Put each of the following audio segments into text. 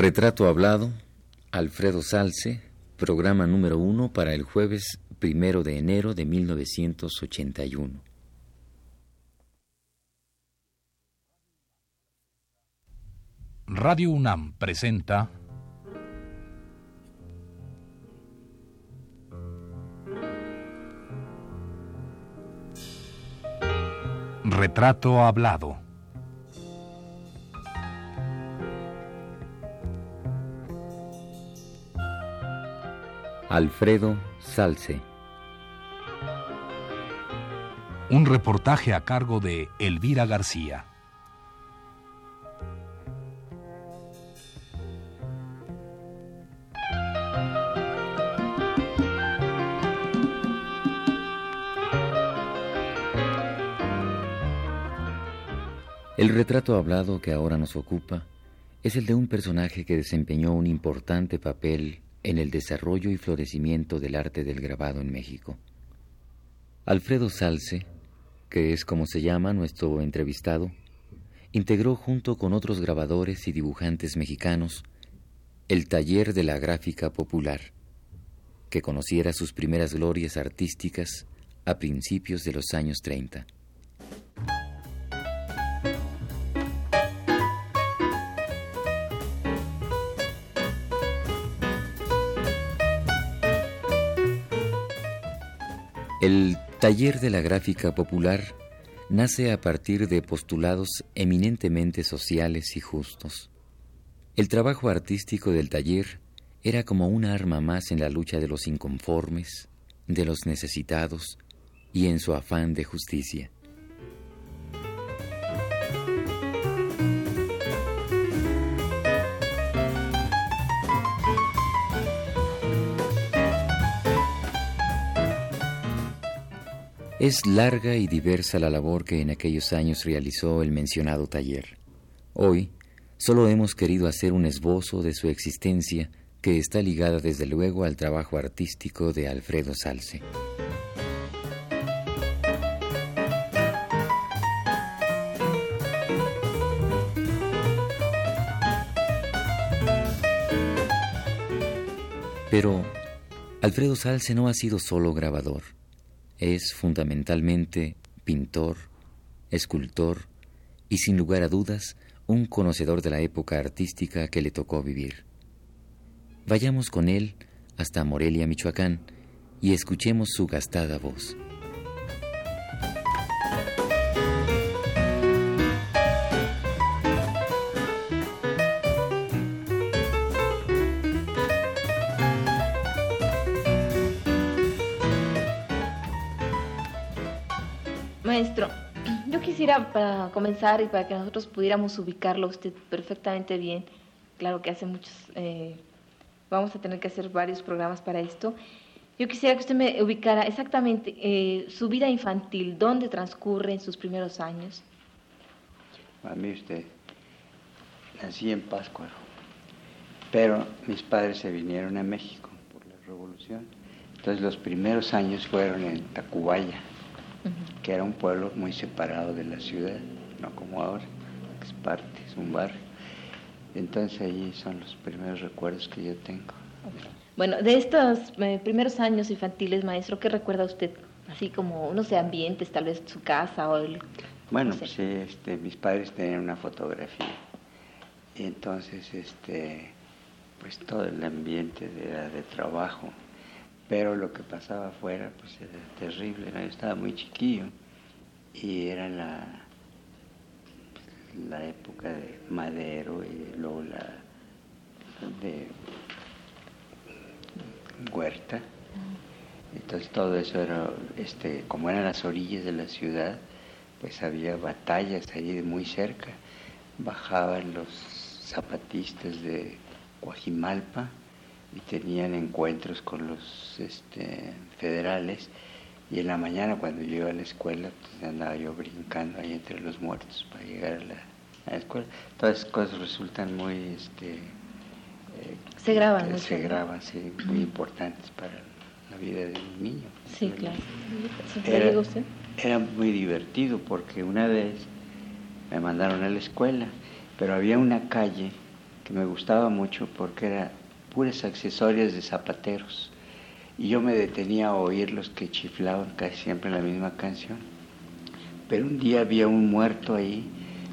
Retrato hablado, Alfredo Salce, programa número uno para el jueves primero de enero de 1981. Radio UNAM presenta Retrato hablado. Alfredo Salce. Un reportaje a cargo de Elvira García. El retrato hablado que ahora nos ocupa es el de un personaje que desempeñó un importante papel en el desarrollo y florecimiento del arte del grabado en México. Alfredo Salce, que es como se llama nuestro entrevistado, integró junto con otros grabadores y dibujantes mexicanos el taller de la gráfica popular, que conociera sus primeras glorias artísticas a principios de los años 30. El taller de la gráfica popular nace a partir de postulados eminentemente sociales y justos. El trabajo artístico del taller era como una arma más en la lucha de los inconformes, de los necesitados y en su afán de justicia. Es larga y diversa la labor que en aquellos años realizó el mencionado taller. Hoy solo hemos querido hacer un esbozo de su existencia que está ligada desde luego al trabajo artístico de Alfredo Salce. Pero Alfredo Salce no ha sido solo grabador es fundamentalmente pintor, escultor y sin lugar a dudas un conocedor de la época artística que le tocó vivir. Vayamos con él hasta Morelia, Michoacán, y escuchemos su gastada voz. Para comenzar y para que nosotros pudiéramos ubicarlo usted perfectamente bien, claro que hace muchos, eh, vamos a tener que hacer varios programas para esto, yo quisiera que usted me ubicara exactamente eh, su vida infantil, dónde transcurre en sus primeros años. A mí usted, nací en Páscuaro, pero mis padres se vinieron a México por la revolución, entonces los primeros años fueron en Tacubaya que era un pueblo muy separado de la ciudad, no como ahora, es parte, es un barrio. Entonces ahí son los primeros recuerdos que yo tengo. Bueno, de estos eh, primeros años infantiles, maestro, ¿qué recuerda usted? Así como, no sé, ambientes, tal vez su casa o el... Bueno, pues sí, este, mis padres tenían una fotografía. Y entonces, este, pues todo el ambiente era de trabajo pero lo que pasaba afuera pues era terrible, yo estaba muy chiquillo y era la, la época de Madero y luego la de Huerta. Entonces todo eso era, este, como eran las orillas de la ciudad, pues había batallas allí muy cerca. Bajaban los zapatistas de Guajimalpa y tenían encuentros con los este, federales y en la mañana cuando yo iba a la escuela pues andaba yo brincando ahí entre los muertos para llegar a la, escuela. Todas esas cosas resultan muy... Este, eh, se graban. Eh, se graban, sí, muy importantes para la vida de un niño. Sí, claro. Era, era muy divertido porque una vez me mandaron a la escuela, pero había una calle que me gustaba mucho porque era puras accesorios de zapateros. Y yo me detenía a oír los que chiflaban casi siempre la misma canción. Pero un día había un muerto ahí,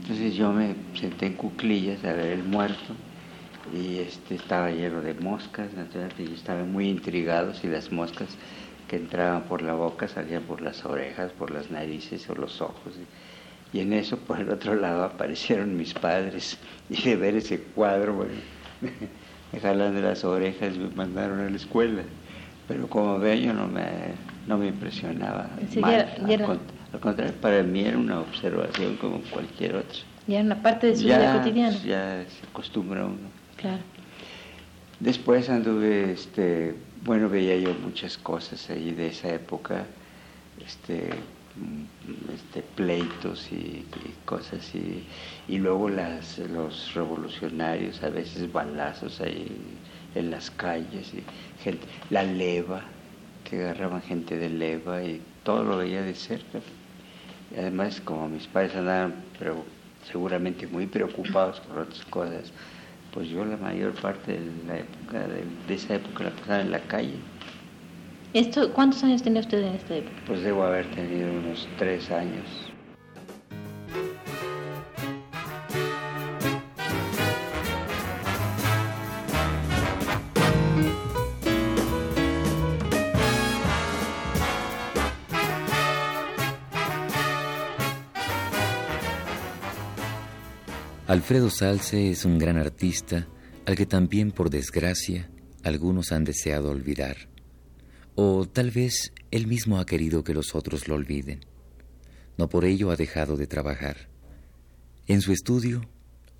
entonces yo me senté en cuclillas a ver el muerto y este estaba lleno de moscas, naturalmente yo estaba muy intrigado si las moscas que entraban por la boca salían por las orejas, por las narices o los ojos. Y en eso, por el otro lado, aparecieron mis padres. Y de ver ese cuadro, me jalan de las orejas y me mandaron a la escuela. Pero como veo, yo no me, no me impresionaba. al, contrario, para mí era una observación como cualquier otra. Ya era una parte de su vida cotidiana. Ya se acostumbra uno. Claro. Después anduve, este, bueno, veía yo muchas cosas ahí de esa época, este, este pleitos y, cosas así, y luego las, los revolucionarios, a veces balazos ahí en las calles, y gente, la leva, que agarraban gente de leva y todo lo veía de cerca. Y además, como mis padres andaban, pero seguramente muy preocupados por otras cosas, pues yo la mayor parte de la época, de, esa época la pasaba en la calle. Esto, ¿Cuántos años tenía usted en esta época? Pues debo haber tenido unos tres años. Alfredo Salce es un gran artista al que también, por desgracia, algunos han deseado olvidar. O tal vez él mismo ha querido que los otros lo olviden. No por ello ha dejado de trabajar. En su estudio,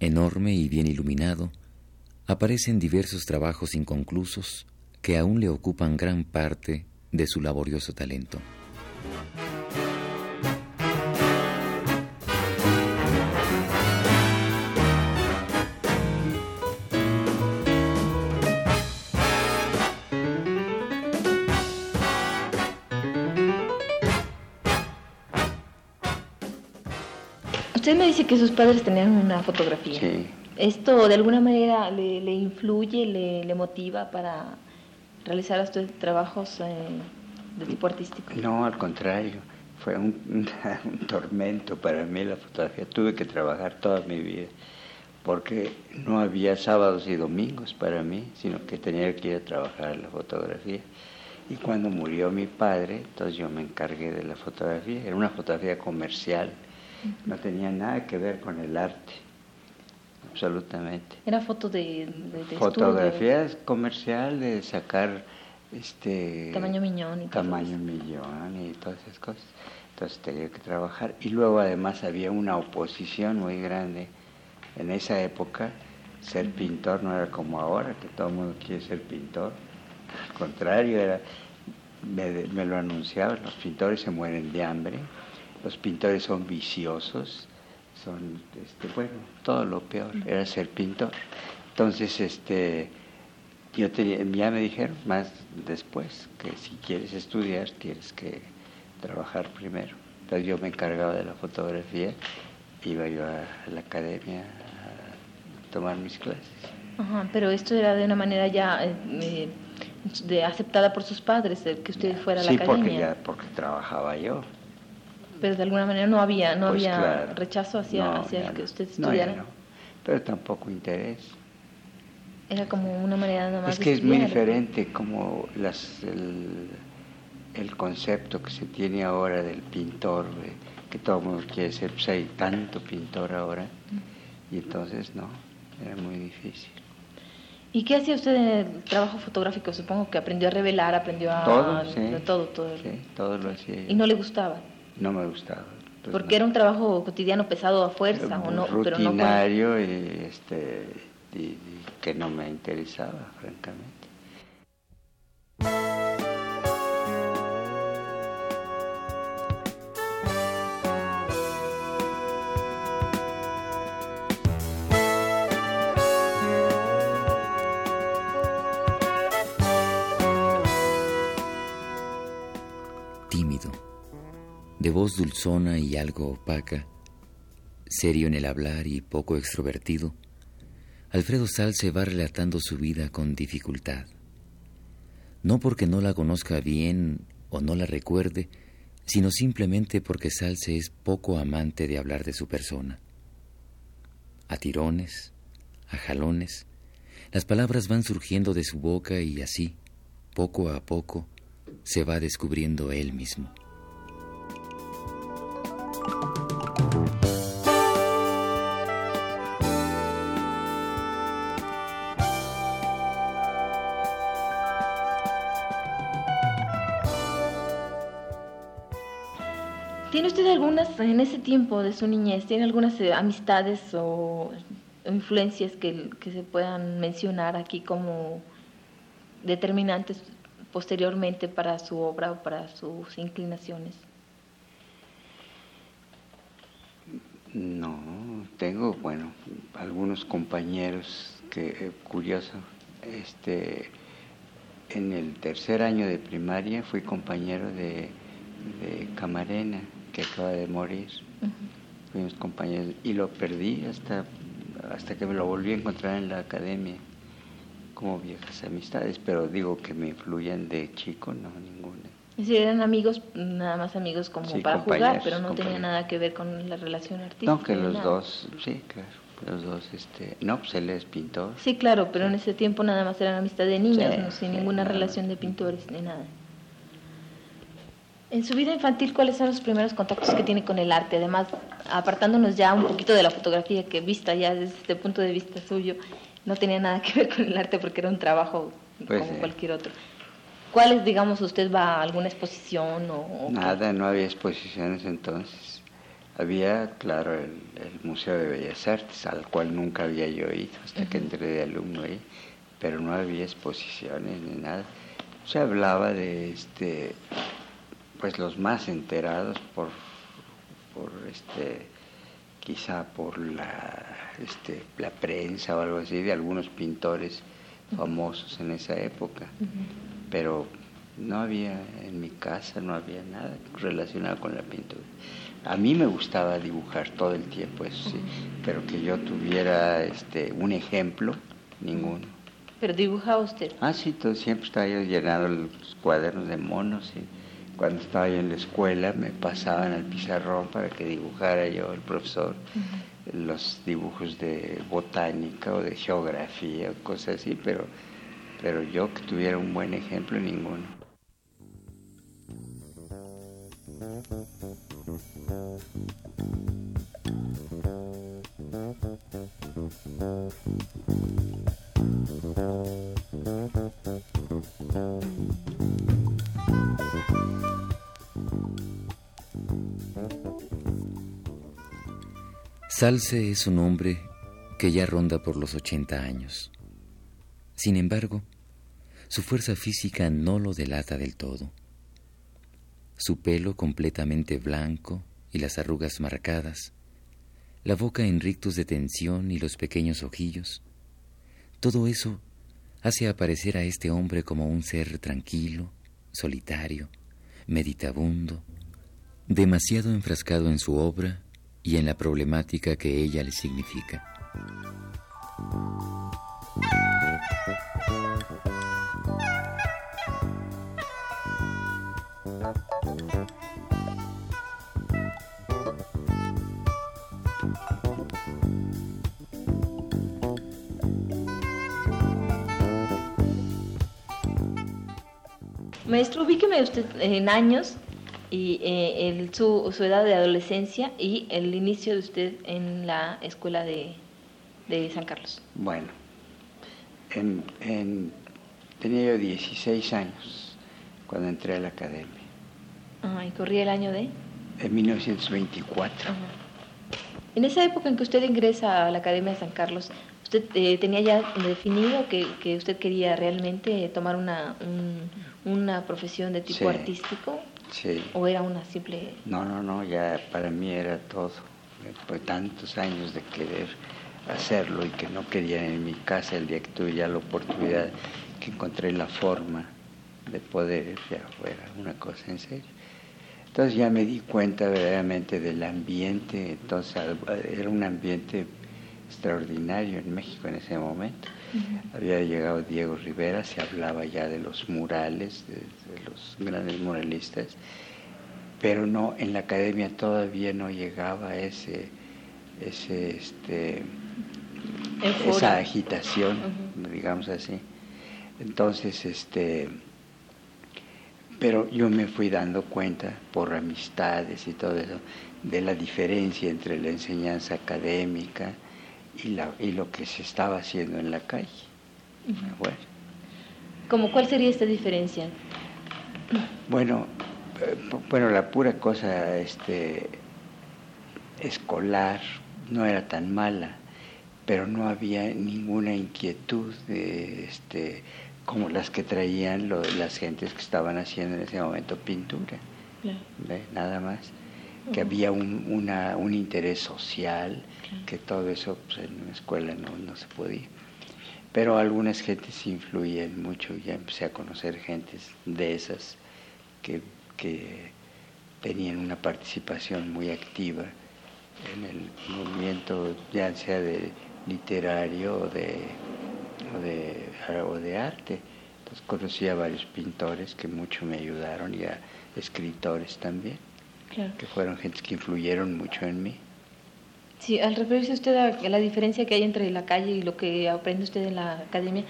enorme y bien iluminado, aparecen diversos trabajos inconclusos que aún le ocupan gran parte de su laborioso talento. Dice que sus padres tenían una fotografía. Sí. ¿Esto de alguna manera le, influye, le, motiva para realizar estos trabajos eh, de tipo artístico? No, al contrario. Fue un, tormento para mí la fotografía. Tuve que trabajar toda mi vida porque no había sábados y domingos para mí, sino que tenía que ir a trabajar la fotografía. Y cuando murió mi padre, entonces yo me encargué de la fotografía. Era una fotografía comercial no tenía nada que ver con el arte, absolutamente. Era foto de, Fotografías comercial de sacar este tamaño millón y tamaño millón y todas esas cosas. Entonces tenía que trabajar y luego además había una oposición muy grande en esa época. Ser pintor no era como ahora, que todo el mundo quiere ser pintor. Al contrario, era, me, me lo anunciaban, los pintores se mueren de hambre los pintores son viciosos, son, este, bueno, todo lo peor era ser pintor. Entonces, este, yo ya me dijeron más después que si quieres estudiar tienes que trabajar primero. Entonces yo me encargaba de la fotografía, iba yo a, la academia a tomar mis clases. Ajá, pero esto era de una manera ya eh, eh, de aceptada por sus padres, que usted fuera a la academia. Sí, porque ya porque trabajaba yo pero de alguna manera no había no pues había rechazo hacia, hacia que usted estudiara. No, pero tampoco interés. Era como una manera nada más Es que es muy diferente como las, el, el, concepto que se tiene ahora del pintor, que todo el mundo quiere ser, pues hay tanto pintor ahora, y entonces no, era muy difícil. ¿Y qué hacía usted en el trabajo fotográfico? Supongo que aprendió a revelar, aprendió a... Todo, sí. Todo, todo. Sí, todo lo hacía. ¿Y no le gustaba? No me gustaba. Pues Porque era un trabajo cotidiano pesado a fuerza o no, pero no y, este, y que no me interesaba, francamente. Voz dulzona y algo opaca, serio en el hablar y poco extrovertido, Alfredo Salce va relatando su vida con dificultad. No porque no la conozca bien o no la recuerde, sino simplemente porque Salce es poco amante de hablar de su persona. A tirones, a jalones, las palabras van surgiendo de su boca y así, poco a poco, se va descubriendo él mismo. En ese tiempo de su niñez, tiene algunas eh, amistades o influencias que, que, se puedan mencionar aquí como determinantes posteriormente para su obra o para sus inclinaciones? No, tengo, bueno, algunos compañeros que, eh, curioso, este, en el tercer año de primaria fui compañero de, de Camarena que acaba de morir. Fuimos compañeros y lo perdí hasta, hasta que me lo volví a encontrar en la academia, como viejas amistades, pero digo que me influyen de chico, no, ninguna. Decir, eran amigos, nada más amigos como para jugar, pero no tenía nada que ver con la relación artística. No, que los dos, sí, claro, los dos, este, no, pues él es pintor. Sí, claro, pero en ese tiempo nada más eran amistad de niños, sin ninguna relación de pintores ni nada. En su vida infantil, ¿cuáles son los primeros contactos que tiene con el arte? Además, apartándonos ya un poquito de la fotografía que vista ya desde este punto de vista suyo, no tenía nada que ver con el arte porque era un trabajo pues como cualquier otro. ¿Cuáles, digamos, usted va a alguna exposición o...? Nada, no había exposiciones entonces. Había, claro, el, Museo de Bellas Artes, al cual nunca había yo ido hasta que entré de alumno ahí, pero no había exposiciones ni nada. Se hablaba de este pues los más enterados por, por este quizá por la, este, la prensa o algo así de algunos pintores famosos en esa época, pero no había en mi casa, no había nada relacionado con la pintura. A mí me gustaba dibujar todo el tiempo, eso sí, pero que yo tuviera este, un ejemplo, ninguno. ¿Pero dibujaba usted? Ah, sí, todo, siempre estaba yo llenando los cuadernos de monos y cuando estaba yo en la escuela me pasaban al pizarrón para que dibujara yo, el profesor, los dibujos de botánica o de geografía o cosas así, pero, pero yo que tuviera un buen ejemplo, ninguno. Salce es un hombre que ya ronda por los 80 años. Sin embargo, su fuerza física no lo delata del todo. Su pelo completamente blanco y las arrugas marcadas, la boca en rictus de tensión y los pequeños ojillos, todo eso hace aparecer a este hombre como un ser tranquilo, solitario, meditabundo, demasiado enfrascado en su obra y en la problemática que ella le significa. Maestro, ubíqueme usted en años y eh, el, su, su, edad de adolescencia y el inicio de usted en la escuela de, de San Carlos. Bueno, en, en, tenía yo 16 años cuando entré a la academia. Ah, ¿Y corría el año de? En 1924. En esa época en que usted ingresa a la Academia de San Carlos, ¿usted eh, tenía ya definido que, que, usted quería realmente tomar una, un, una profesión de tipo sí. artístico? Sí. ¿O era una simple...? No, no, no, ya para mí era todo. Después tantos años de querer hacerlo y que no quería en mi casa el día que tuve ya la oportunidad, que encontré la forma de poder, ya fuera una cosa en serio. Entonces ya me di cuenta verdaderamente del ambiente, entonces era un ambiente extraordinario en México en ese momento. Había llegado Diego Rivera, se hablaba ya de los murales, de, los grandes muralistas, pero no, en la academia todavía no llegaba ese, ese este, esa agitación, digamos así. Entonces, este, pero yo me fui dando cuenta por amistades y todo eso de la diferencia entre la enseñanza académica y, la, y lo que se estaba haciendo en la calle. Bueno. ¿Cómo cuál sería esta diferencia? Bueno, eh, bueno, la pura cosa este, escolar no era tan mala, pero no había ninguna inquietud de, este, como las que traían las gentes que estaban haciendo en ese momento pintura. Nada más. Que había un, una, un interés social, que todo eso pues, en la escuela no, no se podía. Pero algunas gentes influían mucho, ya empecé a conocer gentes de esas que, que tenían una participación muy activa en el movimiento, ya sea de literario o de, o de, arte. Entonces conocí a varios pintores que mucho me ayudaron y a escritores también, que fueron gentes que influyeron mucho en mí. Sí, al referirse usted a la diferencia que hay entre la calle y lo que aprende usted en la academia,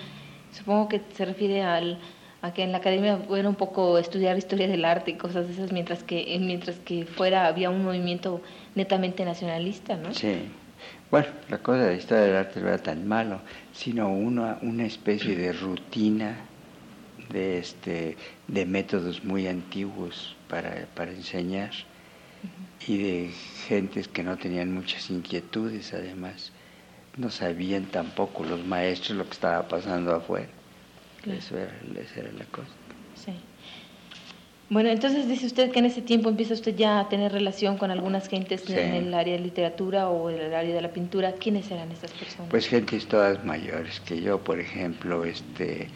supongo que se refiere al, a que en la academia era un poco estudiar historia del arte y cosas de esas, mientras que, mientras que fuera había un movimiento netamente nacionalista, ¿no? Sí. Bueno, la cosa de la historia del arte no era tan malo, sino una, una especie de rutina de, este, de métodos muy antiguos para, para enseñar y de gentes que no tenían muchas inquietudes además. No sabían tampoco los maestros lo que estaba pasando afuera. Eso era, esa era la cosa. Sí. Bueno, entonces dice usted que en ese tiempo empieza usted ya a tener relación con algunas gentes en el área de literatura o en el área de la pintura. ¿Quiénes eran estas personas? Pues gentes todas mayores que yo, por ejemplo, este,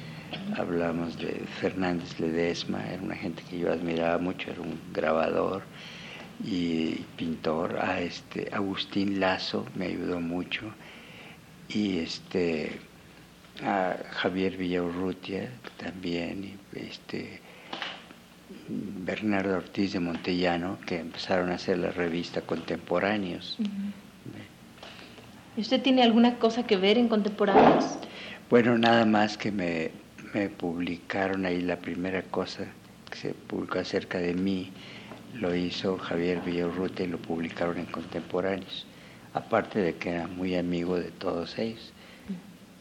hablamos de Fernández Ledesma, era una gente que yo admiraba mucho, era un grabador y pintor. A este Agustín Lazo me ayudó mucho y este a Javier Villaurrutia también, y este Bernardo Ortiz de Montellano, que empezaron a hacer la revista Contemporáneos. ¿Y usted tiene alguna cosa que ver en Contemporáneos? Bueno, nada más que me, publicaron ahí la primera cosa que se publicó acerca de mí, lo hizo Javier Villaurrutia y lo publicaron en Contemporáneos, aparte de que era muy amigo de todos ellos.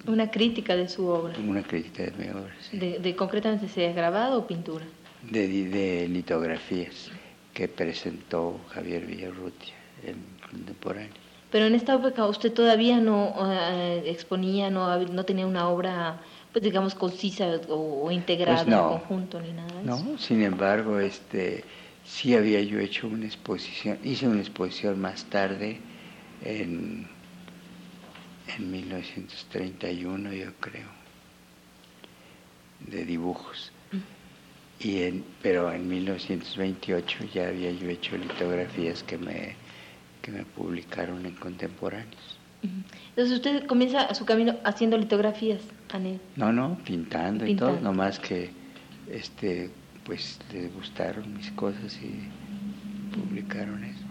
Una crítica de su obra. Una crítica de mi obra, sí. ¿De, de concretamente sea grabado o pintura? de, litografías que presentó Javier Villarrutia en contemporáneo. Pero en esta época usted todavía no eh, exponía, no, no tenía una obra, pues digamos, concisa o, integrada pues en conjunto ni nada de No, sin embargo, este, sí había yo hecho una exposición, hice una exposición más tarde en, en 1931, yo creo, de dibujos y en, pero en 1928 ya había yo hecho litografías que me, que me publicaron en contemporáneos. Entonces usted comienza su camino haciendo litografías, Anel. No, no, pintando, y todo, nomás que este pues les gustaron mis cosas y publicaron eso.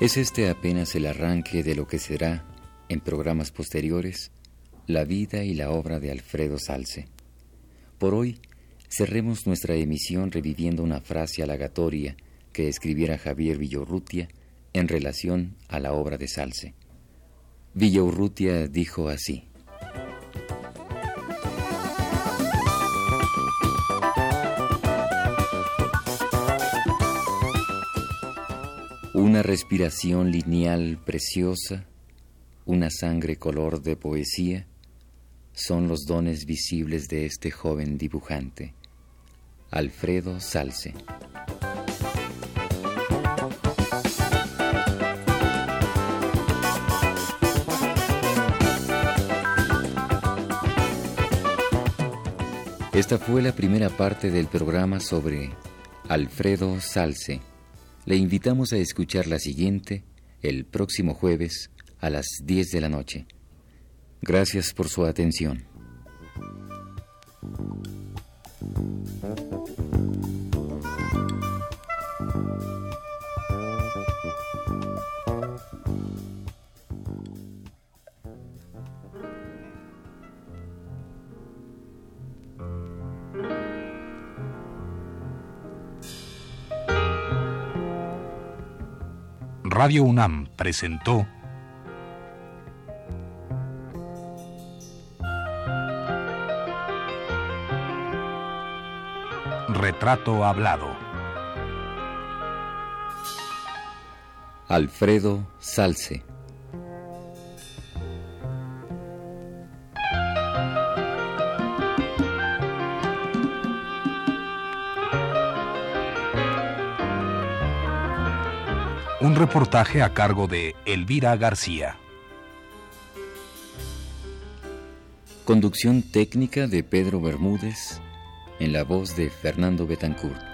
Es este apenas el arranque de lo que será, en programas posteriores, la vida y la obra de Alfredo Salce. Por hoy, cerremos nuestra emisión reviviendo una frase halagatoria que escribiera Javier Villorrutia en relación a la obra de Salce. Villorrutia dijo así. Una respiración lineal preciosa, una sangre color de poesía, son los dones visibles de este joven dibujante, Alfredo Salce. Esta fue la primera parte del programa sobre Alfredo Salce. Le invitamos a escuchar la siguiente el próximo jueves a las 10 de la noche. Gracias por su atención. Radio UNAM presentó Retrato Hablado. Alfredo Salce. Un reportaje a cargo de Elvira García. Conducción técnica de Pedro Bermúdez en la voz de Fernando Betancourt.